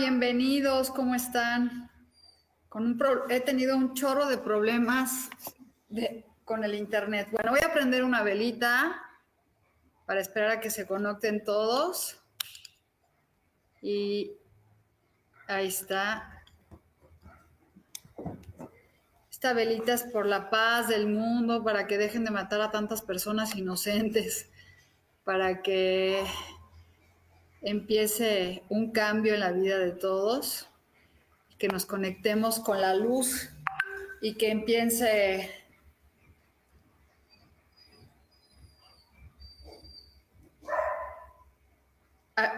Bienvenidos, ¿cómo están? Con un he tenido un chorro de problemas con el internet. Bueno, voy a prender una velita para esperar a que se conecten todos. Y ahí está. Esta velita es por la paz del mundo, para que dejen de matar a tantas personas inocentes, para que empiece un cambio en la vida de todos, que nos conectemos con la luz y que empiece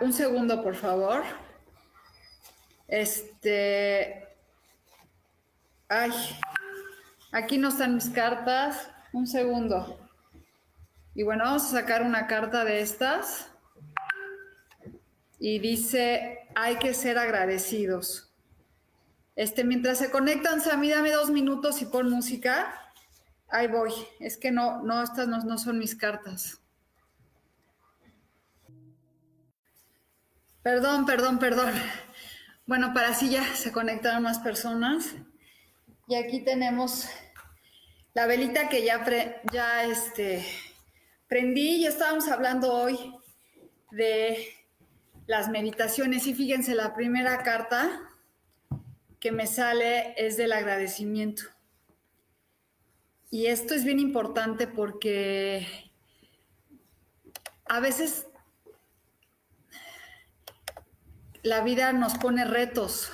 un segundo, por favor. Este. Ay, aquí no están mis cartas. Un segundo. Y bueno, vamos a sacar una carta de estas y dice, hay que ser agradecidos. Este, mientras se conectan, Sammy, dame dos minutos y pon música. Ahí voy. Es que no, no, estas no, no son mis cartas. Perdón, perdón, perdón. Bueno, para así ya se conectaron más personas. Y aquí tenemos la velita que ya, ya este, prendí. Ya estábamos hablando hoy de las meditaciones. Y fíjense, la primera carta que me sale es del agradecimiento. Y esto es bien importante porque a veces la vida nos pone retos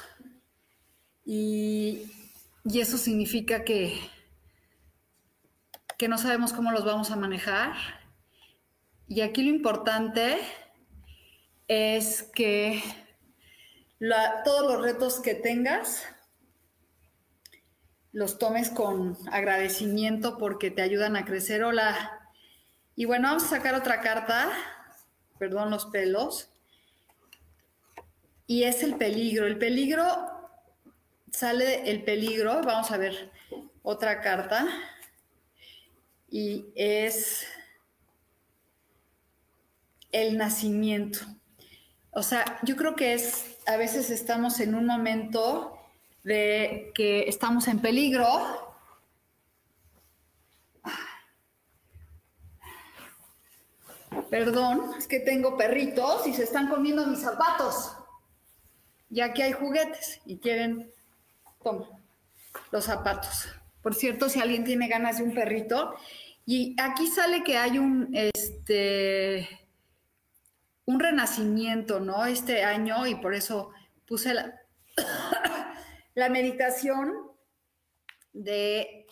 y, y eso significa que, que no sabemos cómo los vamos a manejar. Y aquí lo importante es que todos los retos que tengas los tomes con agradecimiento porque te ayudan a crecer. Hola. Y bueno, vamos a sacar otra carta. Perdón los pelos. Y es el peligro. El peligro, sale el peligro. Vamos a ver otra carta. Y es el nacimiento. O sea, yo creo que es, a veces estamos en un momento de que estamos en peligro. Perdón, es que tengo perritos y se están comiendo mis zapatos. Y aquí hay juguetes y quieren, toma, los zapatos. Por cierto, si alguien tiene ganas de un perrito, y aquí sale que hay un, este, un renacimiento, ¿no? Este año y por eso puse la, la meditación de,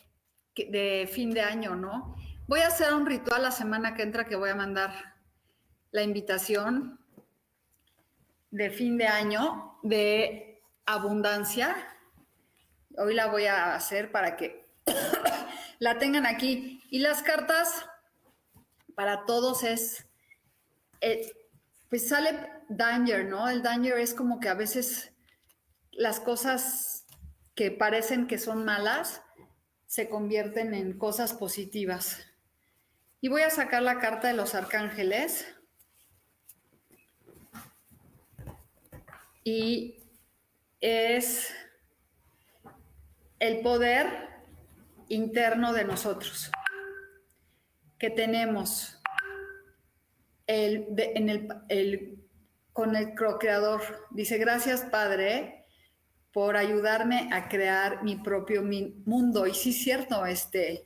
de fin de año, ¿no? Voy a hacer un ritual la semana que entra que voy a mandar la invitación de fin de año de abundancia. Hoy la voy a hacer para que la tengan aquí. Y las cartas para todos es eh, pues sale danger, ¿no? El danger es como que a veces las cosas que parecen que son malas se convierten en cosas positivas. Y voy a sacar la carta de los arcángeles. Y es el poder interno de nosotros que tenemos el, en el, con el creador Dice, gracias Padre, por ayudarme a crear mi propio mundo. Y sí es cierto, este,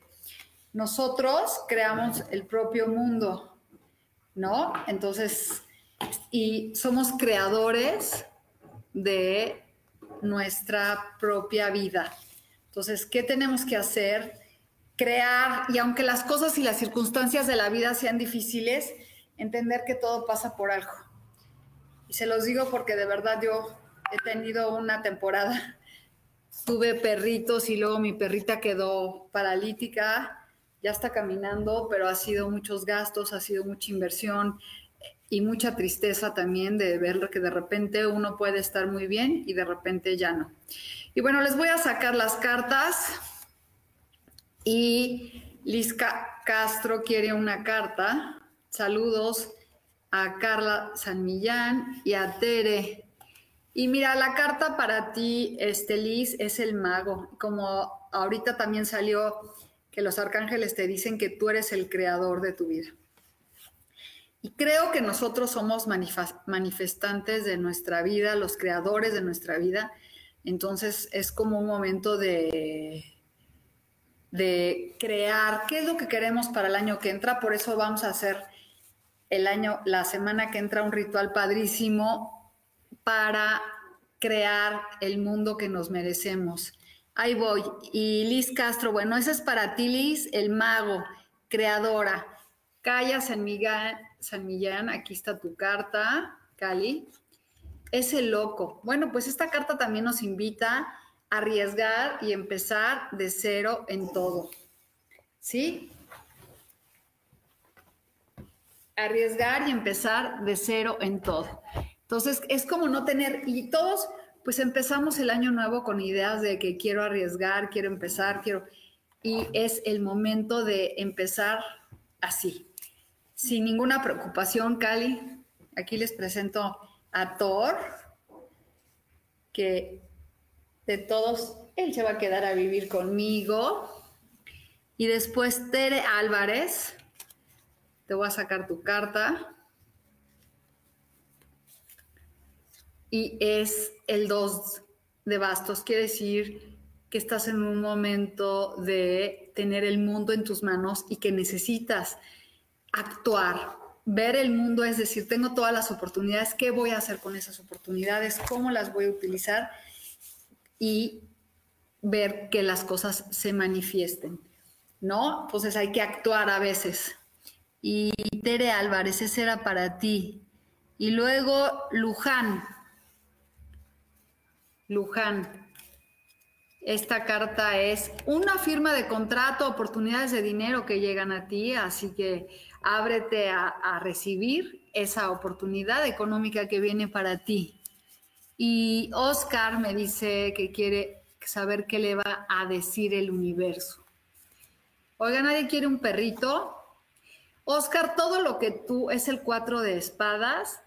nosotros creamos el propio mundo, ¿no? Entonces, y somos creadores de nuestra propia vida. Entonces, ¿qué tenemos que hacer? Crear, y aunque las cosas y las circunstancias de la vida sean difíciles, entender que todo pasa por algo. Y se los digo porque de verdad yo he tenido una temporada, tuve perritos y luego mi perrita quedó paralítica, ya está caminando, pero ha sido muchos gastos, ha sido mucha inversión y mucha tristeza también de ver que de repente uno puede estar muy bien y de repente ya no. Y bueno, les voy a sacar las cartas y Liz Castro quiere una carta. Saludos a Carla San Millán y a Tere. Y mira, la carta para ti, este Liz, es el mago. Como ahorita también salió que los arcángeles te dicen que tú eres el creador de tu vida. Y creo que nosotros somos manifestantes de nuestra vida, los creadores de nuestra vida. Entonces es como un momento de, de crear qué es lo que queremos para el año que entra. Por eso vamos a hacer el año, la semana que entra un ritual padrísimo para crear el mundo que nos merecemos. Ahí voy. Y Liz Castro, bueno, ese es para ti, Liz, el mago, creadora. Calla San Miguel, San Millán, aquí está tu carta, Cali. Es el loco. Bueno, pues esta carta también nos invita a arriesgar y empezar de cero en todo. ¿Sí? Arriesgar y empezar de cero en todo. Entonces, es como no tener, y todos, pues empezamos el año nuevo con ideas de que quiero arriesgar, quiero empezar, quiero, y es el momento de empezar así, sin ninguna preocupación, Cali. Aquí les presento a Thor, que de todos, él se va a quedar a vivir conmigo. Y después Tere Álvarez, te voy a sacar tu carta. Y es el 2 de bastos. Quiere decir que estás en un momento de tener el mundo en tus manos y que necesitas actuar, ver el mundo, es decir, tengo todas las oportunidades, ¿qué voy a hacer con esas oportunidades? ¿Cómo las voy a utilizar? Y ver que las cosas se manifiesten, ¿no? Entonces hay que actuar a veces. Y Tere Álvarez, ese era para ti. Y luego Luján. Luján. Esta carta es una firma de contrato, oportunidades de dinero que llegan a ti, así que ábrete a, a recibir esa oportunidad económica que viene para ti. Y Oscar me dice que quiere saber qué le va a decir el universo. Oiga, nadie quiere un perrito. Oscar, todo lo que tú, es el cuatro de espadas,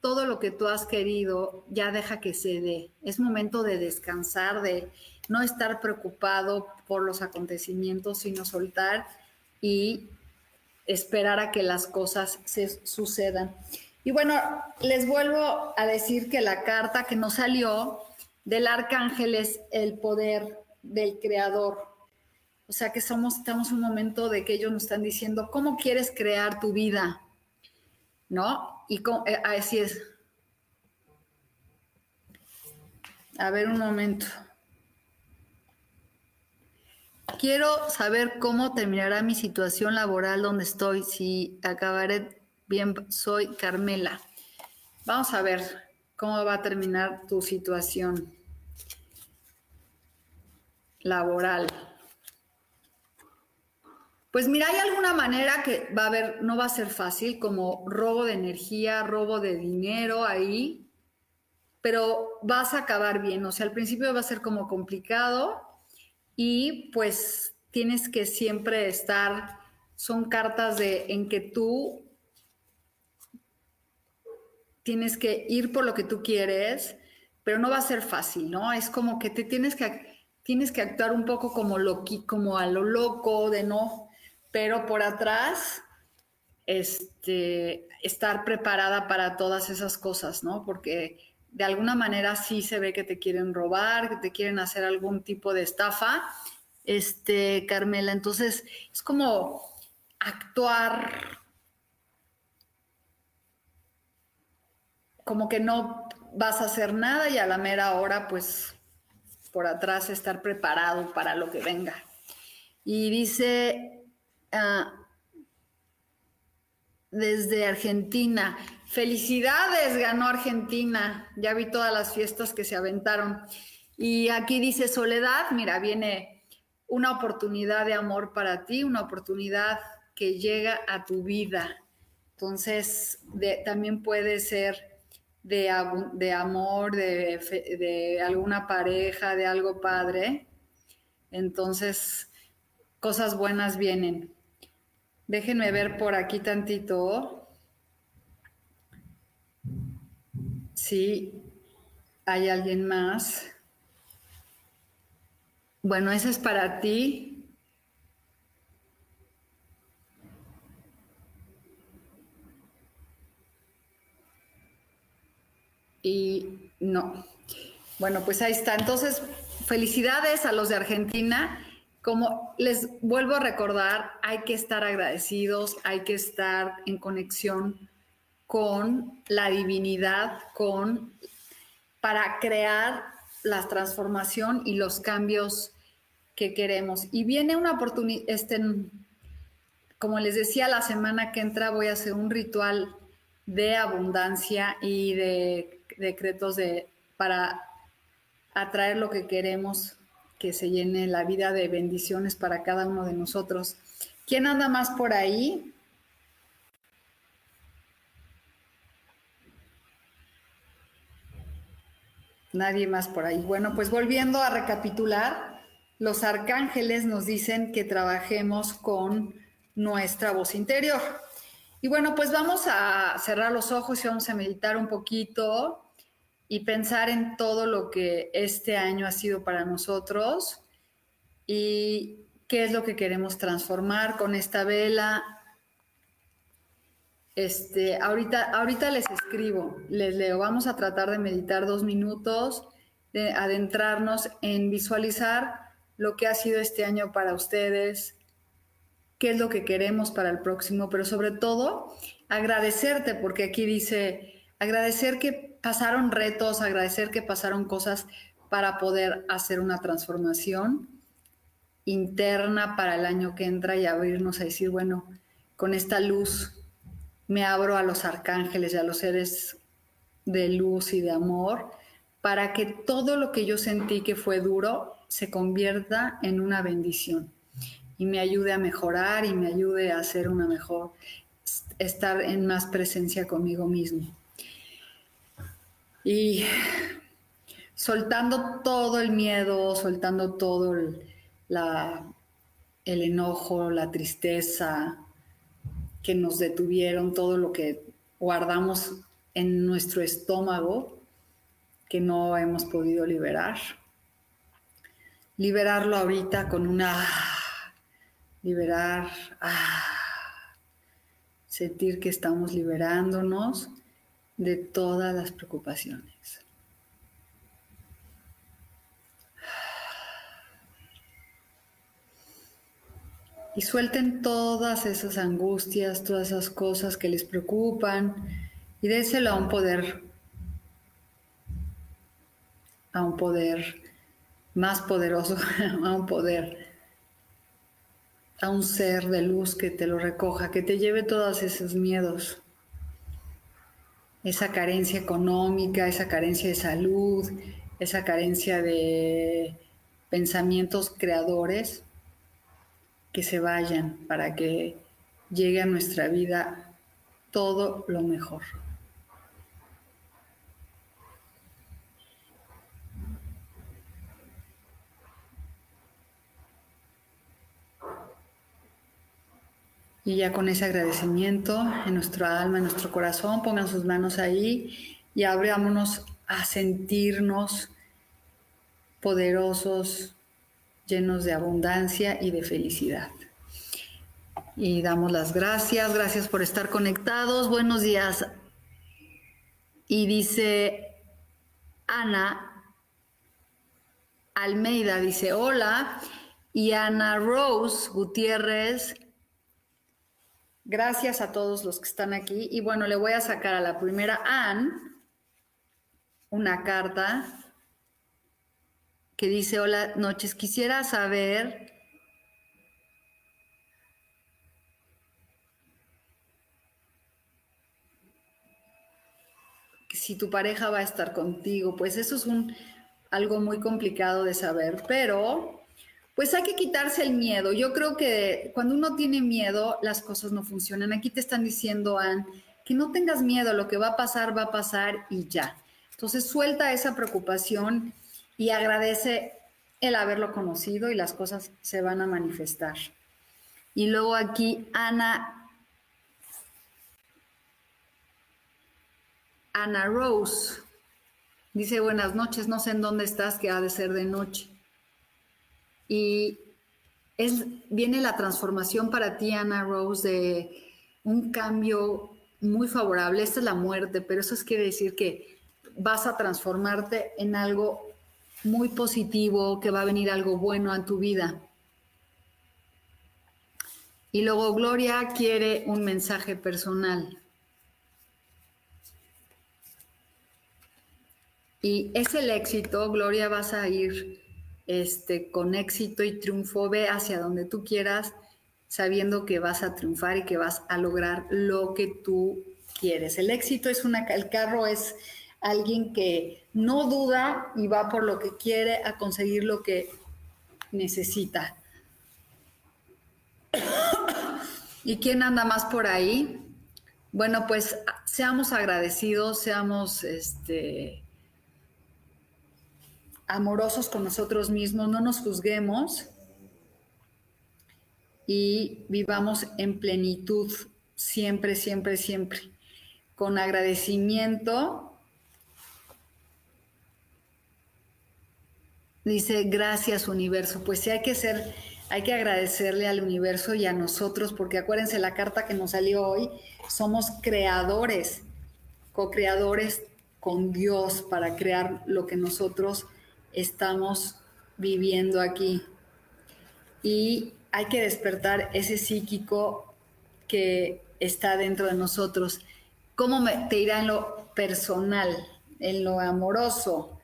todo lo que tú has querido, ya deja que se dé. Es momento de descansar, de no estar preocupado por los acontecimientos, sino soltar y esperar a que las cosas se sucedan. Y bueno, les vuelvo a decir que la carta que nos salió del arcángel es el poder del creador. O sea que somos, estamos en un momento de que ellos nos están diciendo, ¿cómo quieres crear tu vida? ¿No? Y eh, así es. A ver un momento. Quiero saber cómo terminará mi situación laboral donde estoy, si acabaré bien. Soy Carmela. Vamos a ver cómo va a terminar tu situación laboral. Pues mira, hay alguna manera que va a haber, no va a ser fácil, como robo de energía, robo de dinero ahí, pero vas a acabar bien. O sea, al principio va a ser como complicado y pues tienes que siempre estar, son cartas de en que tú tienes que ir por lo que tú quieres, pero no va a ser fácil, ¿no? Es como que te tienes que tienes que actuar un poco como lo como a lo loco, de no pero por atrás, este, estar preparada para todas esas cosas, ¿no? Porque de alguna manera sí se ve que te quieren robar, que te quieren hacer algún tipo de estafa, este, Carmela. Entonces, es como actuar como que no vas a hacer nada y a la mera hora, pues, por atrás estar preparado para lo que venga. Y dice, desde Argentina, Felicidades, ganó Argentina. Ya vi todas las fiestas que se aventaron. Y aquí dice Soledad, mira, viene una oportunidad de amor para ti, una oportunidad que llega a tu vida. Entonces, también puede ser de, amor, de alguna pareja, de algo padre. Entonces, cosas buenas vienen. Déjenme ver por aquí tantito. Sí, hay alguien más. Bueno, ese es para ti. Y no. Bueno, pues ahí está. Entonces, felicidades a los de Argentina. Como les vuelvo a recordar, hay que estar agradecidos, hay que estar en conexión con la divinidad, con para crear la transformación y los cambios que queremos. Y viene una oportunidad, este, como les decía, la semana que entra voy a hacer un ritual de abundancia y de decretos de, para atraer lo que queremos, que se llene la vida de bendiciones para cada uno de nosotros. ¿Quién anda más por ahí? Nadie más por ahí. Bueno, pues volviendo a recapitular, los arcángeles nos dicen que trabajemos con nuestra voz interior. Y bueno, pues vamos a cerrar los ojos y vamos a meditar un poquito y pensar en todo lo que este año ha sido para nosotros y qué es lo que queremos transformar con esta vela, este, ahorita, ahorita les escribo, les leo. Vamos a tratar de meditar dos minutos, de adentrarnos en visualizar lo que ha sido este año para ustedes, qué es lo que queremos para el próximo, pero sobre todo agradecerte, porque aquí dice, agradecer que pasaron retos, agradecer que pasaron cosas para poder hacer una transformación interna para el año que entra y abrirnos a decir, bueno, con esta luz me abro a los arcángeles y a los seres de luz y de amor para que todo lo que yo sentí que fue duro se convierta en una bendición y me ayude a mejorar y me ayude a hacer una mejor, estar en más presencia conmigo mismo. Y soltando todo el miedo, soltando todo el, el enojo, la tristeza, que nos detuvieron, todo lo que guardamos en nuestro estómago que no hemos podido liberar. Liberarlo ahorita con una... Liberar... Ah, sentir que estamos liberándonos de todas las preocupaciones. y suelten todas esas angustias, todas esas cosas que les preocupan y déselo a un poder, a un poder más poderoso, a un poder, a un ser de luz que te lo recoja, que te lleve todos esos miedos, esa carencia económica, esa carencia de salud, esa carencia de pensamientos creadores que se vayan para que llegue a nuestra vida todo lo mejor. Y ya con ese agradecimiento en nuestro alma, en nuestro corazón, pongan sus manos ahí y abrámonos a sentirnos poderosos, llenos de abundancia y de felicidad. Y damos las gracias, gracias por estar conectados, buenos días. Y dice Ana Almeida dice hola. Y Ana Rose Gutiérrez, gracias a todos los que están aquí. Y bueno, le voy a sacar a la primera Ann una carta que dice, hola noches, quisiera saber si tu pareja va a estar contigo, pues eso es un, algo muy complicado de saber, pero pues hay que quitarse el miedo. Yo creo que cuando uno tiene miedo, las cosas no funcionan. Aquí te están diciendo, Ann, que no tengas miedo, lo que va a pasar, va a pasar y ya. Entonces suelta esa preocupación y agradece el haberlo conocido y las cosas se van a manifestar. Y luego aquí Ana, Ana Rose dice, buenas noches, no sé en dónde estás, que ha de ser de noche. Y es, viene la transformación para ti, Ana Rose, de un cambio muy favorable. Esta es la muerte, pero eso quiere decir que vas a transformarte en algo muy positivo, que va a venir algo bueno a tu vida. Y luego Gloria quiere un mensaje personal. Y es el éxito, Gloria, vas a ir este, con éxito y triunfo, ve hacia donde tú quieras, sabiendo que vas a triunfar y que vas a lograr lo que tú quieres. El éxito es una, el carro es alguien que no duda y va por lo que quiere a conseguir lo que necesita. ¿Y quién anda más por ahí? Bueno, pues seamos agradecidos, seamos este, amorosos con nosotros mismos, no nos juzguemos y vivamos en plenitud siempre, siempre, siempre, con agradecimiento Dice, gracias universo. Pues sí hay que ser, hay que agradecerle al universo y a nosotros, porque acuérdense la carta que nos salió hoy, somos creadores, co-creadores con Dios para crear lo que nosotros estamos viviendo aquí. Y hay que despertar ese psíquico que está dentro de nosotros. ¿Cómo te irá en lo personal, en lo amoroso?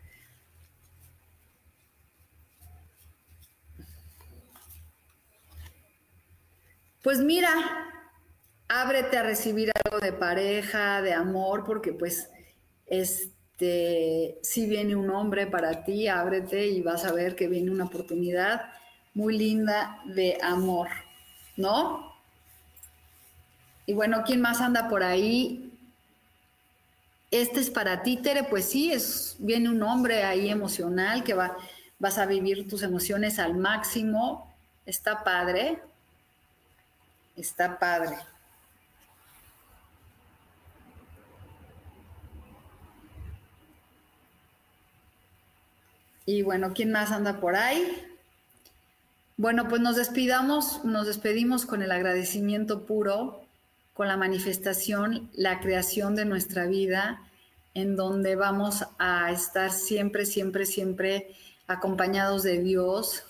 Pues mira, ábrete a recibir algo de pareja, de amor, porque pues este, si viene un hombre para ti, ábrete y vas a ver que viene una oportunidad muy linda de amor, ¿no? Y bueno, ¿quién más anda por ahí? Este es para ti, Tere, pues sí, es, viene un hombre ahí emocional que va, vas a vivir tus emociones al máximo, está padre, Está padre. Y bueno, ¿quién más anda por ahí? Bueno, pues nos despidamos, nos despedimos con el agradecimiento puro, con la manifestación, la creación de nuestra vida, en donde vamos a estar siempre, siempre, siempre acompañados de Dios,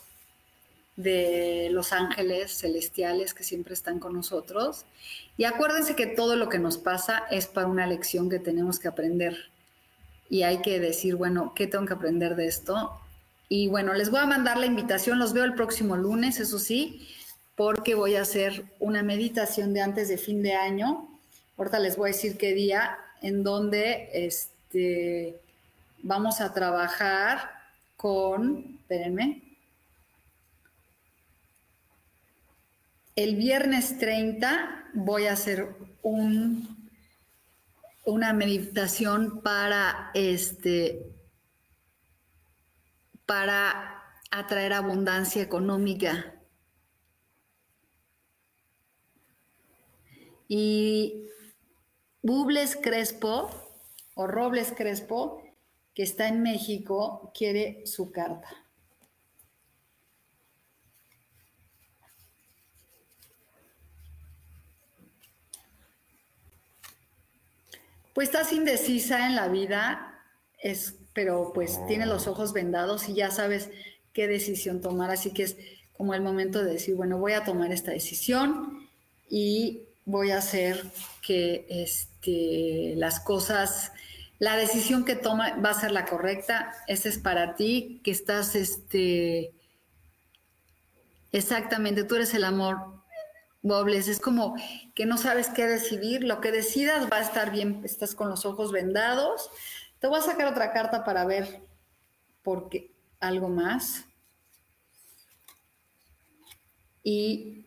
de los ángeles celestiales que siempre están con nosotros. Y acuérdense que todo lo que nos pasa es para una lección que tenemos que aprender. Y hay que decir, bueno, ¿qué tengo que aprender de esto? Y bueno, les voy a mandar la invitación, los veo el próximo lunes, eso sí, porque voy a hacer una meditación de antes de fin de año. Ahorita les voy a decir qué día, en donde este, vamos a trabajar con, espérenme, El viernes 30 voy a hacer un, una meditación para este para atraer abundancia económica. Y Bubles Crespo o Robles Crespo, que está en México, quiere su carta. Pues estás indecisa en la vida, es pero pues tiene los ojos vendados y ya sabes qué decisión tomar, así que es como el momento de decir, bueno, voy a tomar esta decisión y voy a hacer que este, las cosas, la decisión que toma va a ser la correcta, esa es para ti, que estás, este, exactamente, tú eres el amor, Es como que no sabes qué decidir, lo que decidas va a estar bien, estás con los ojos vendados. Te voy a sacar otra carta para ver por qué, algo más. Y,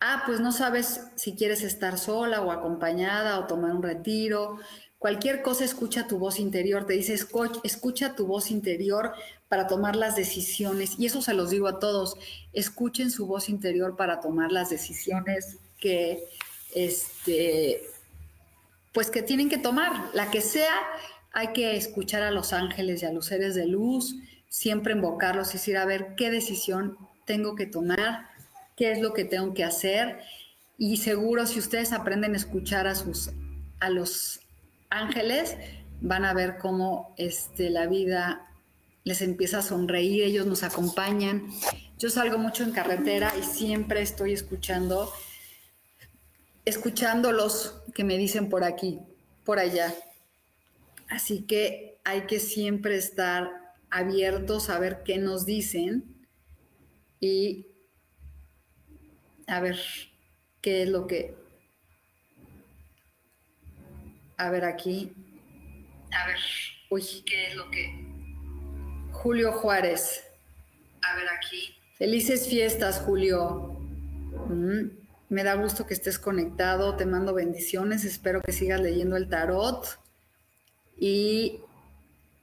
ah, pues no sabes si quieres estar sola o acompañada o tomar un retiro. Cualquier cosa escucha tu voz interior, te dice, escucha tu voz interior para tomar las decisiones. Y eso se los digo a todos, escuchen su voz interior para tomar las decisiones que, este, pues que tienen que tomar. La que sea, hay que escuchar a los ángeles y a los seres de luz, siempre invocarlos y decir, a ver, ¿qué decisión tengo que tomar? qué es lo que tengo que hacer. Y seguro si ustedes aprenden a escuchar a, sus, a los ángeles, van a ver cómo este, la vida les empieza a sonreír, ellos nos acompañan. Yo salgo mucho en carretera y siempre estoy escuchando, escuchando los que me dicen por aquí, por allá. Así que hay que siempre estar abiertos a ver qué nos dicen y a ver qué es lo que... A ver aquí. A ver. Uy. ¿Qué es lo que... Julio Juárez. A ver aquí. Felices fiestas, Julio. Mm, me da gusto que estés conectado. Te mando bendiciones. Espero que sigas leyendo el tarot y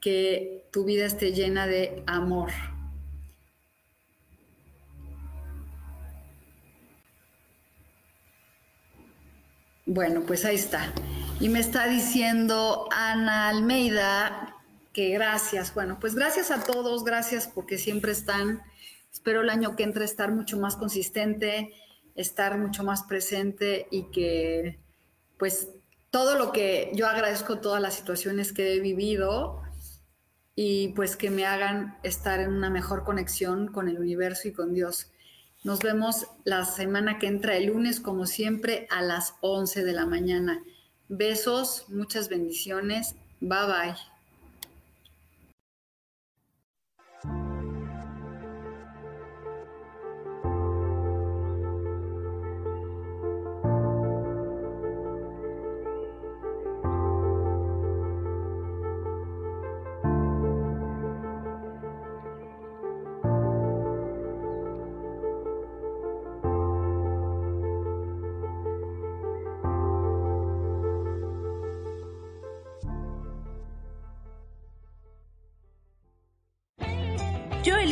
que tu vida esté llena de amor. Bueno, pues ahí está. Y me está diciendo Ana Almeida que gracias. Bueno, pues gracias a todos, gracias porque siempre están. Espero el año que entra estar mucho más consistente, estar mucho más presente y que pues todo lo que yo agradezco, todas las situaciones que he vivido y pues que me hagan estar en una mejor conexión con el universo y con Dios. Nos vemos la semana que entra el lunes, como siempre, a las 11 de la mañana. Besos, muchas bendiciones. Bye bye.